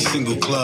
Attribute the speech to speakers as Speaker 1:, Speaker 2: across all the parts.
Speaker 1: single club.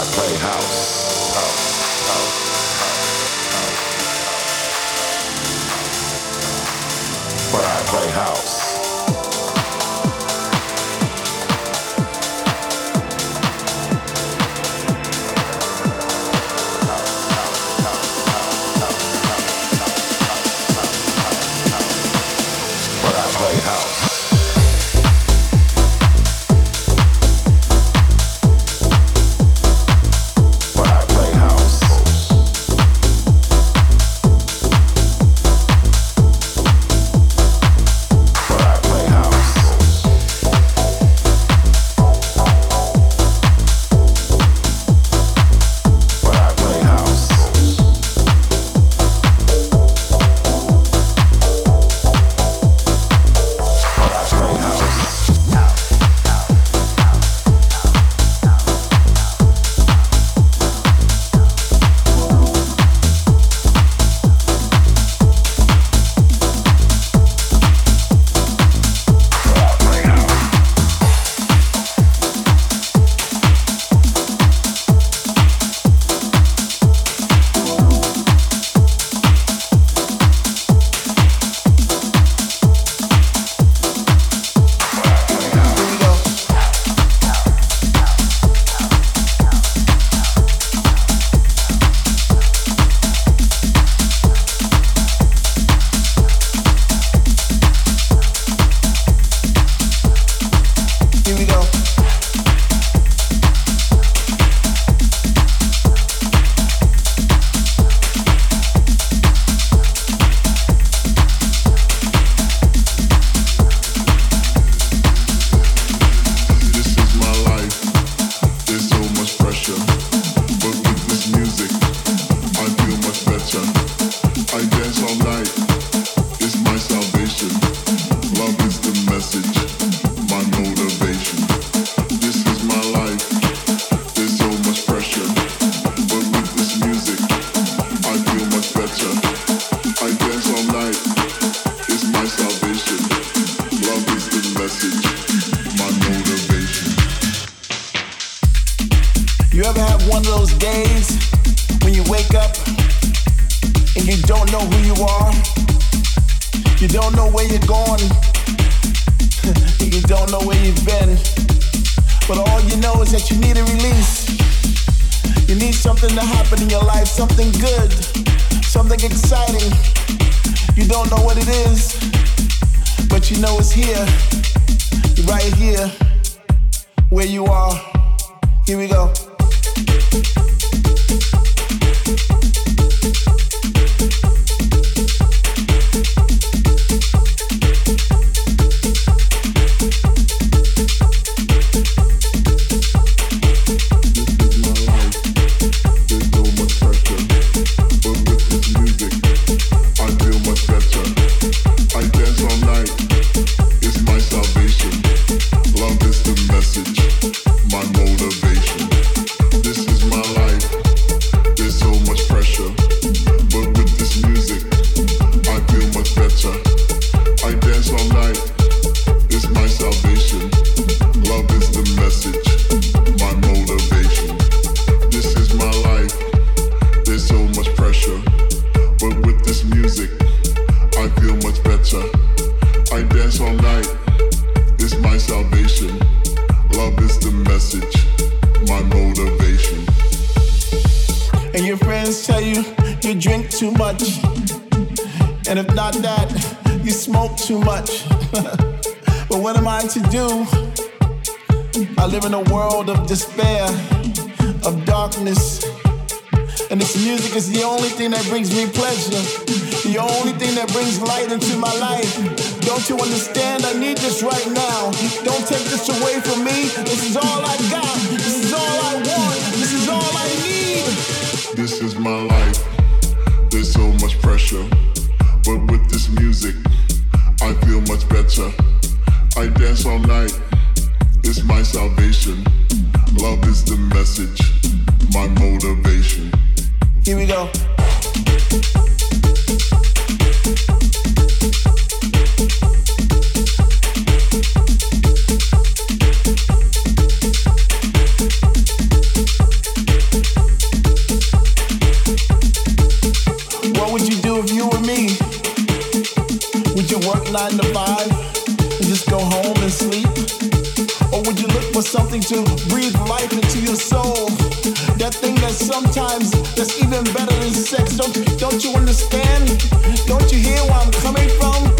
Speaker 1: I play house. house. despair, of darkness. And this music is the only thing that brings me pleasure, the only thing that brings light into for something to breathe life into your soul. That thing that sometimes that's even better than sex.
Speaker 2: Don't don't you understand? Don't you hear where I'm
Speaker 3: coming from?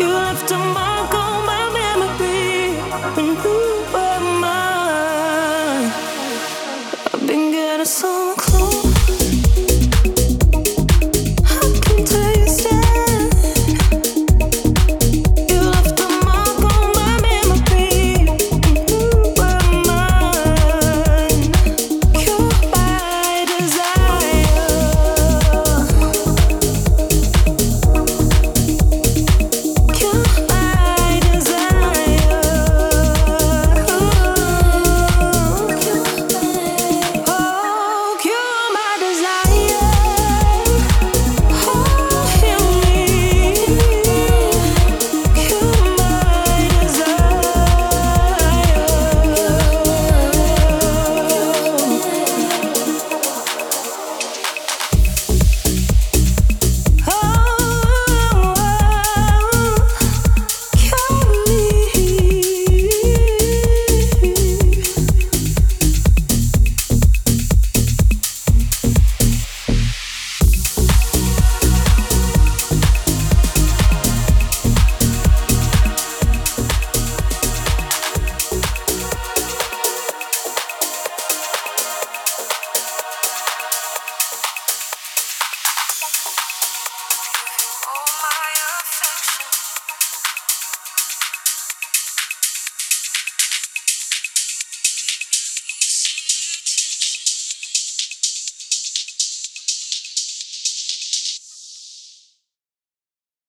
Speaker 4: You left a mark on my memory. Mm-hmm.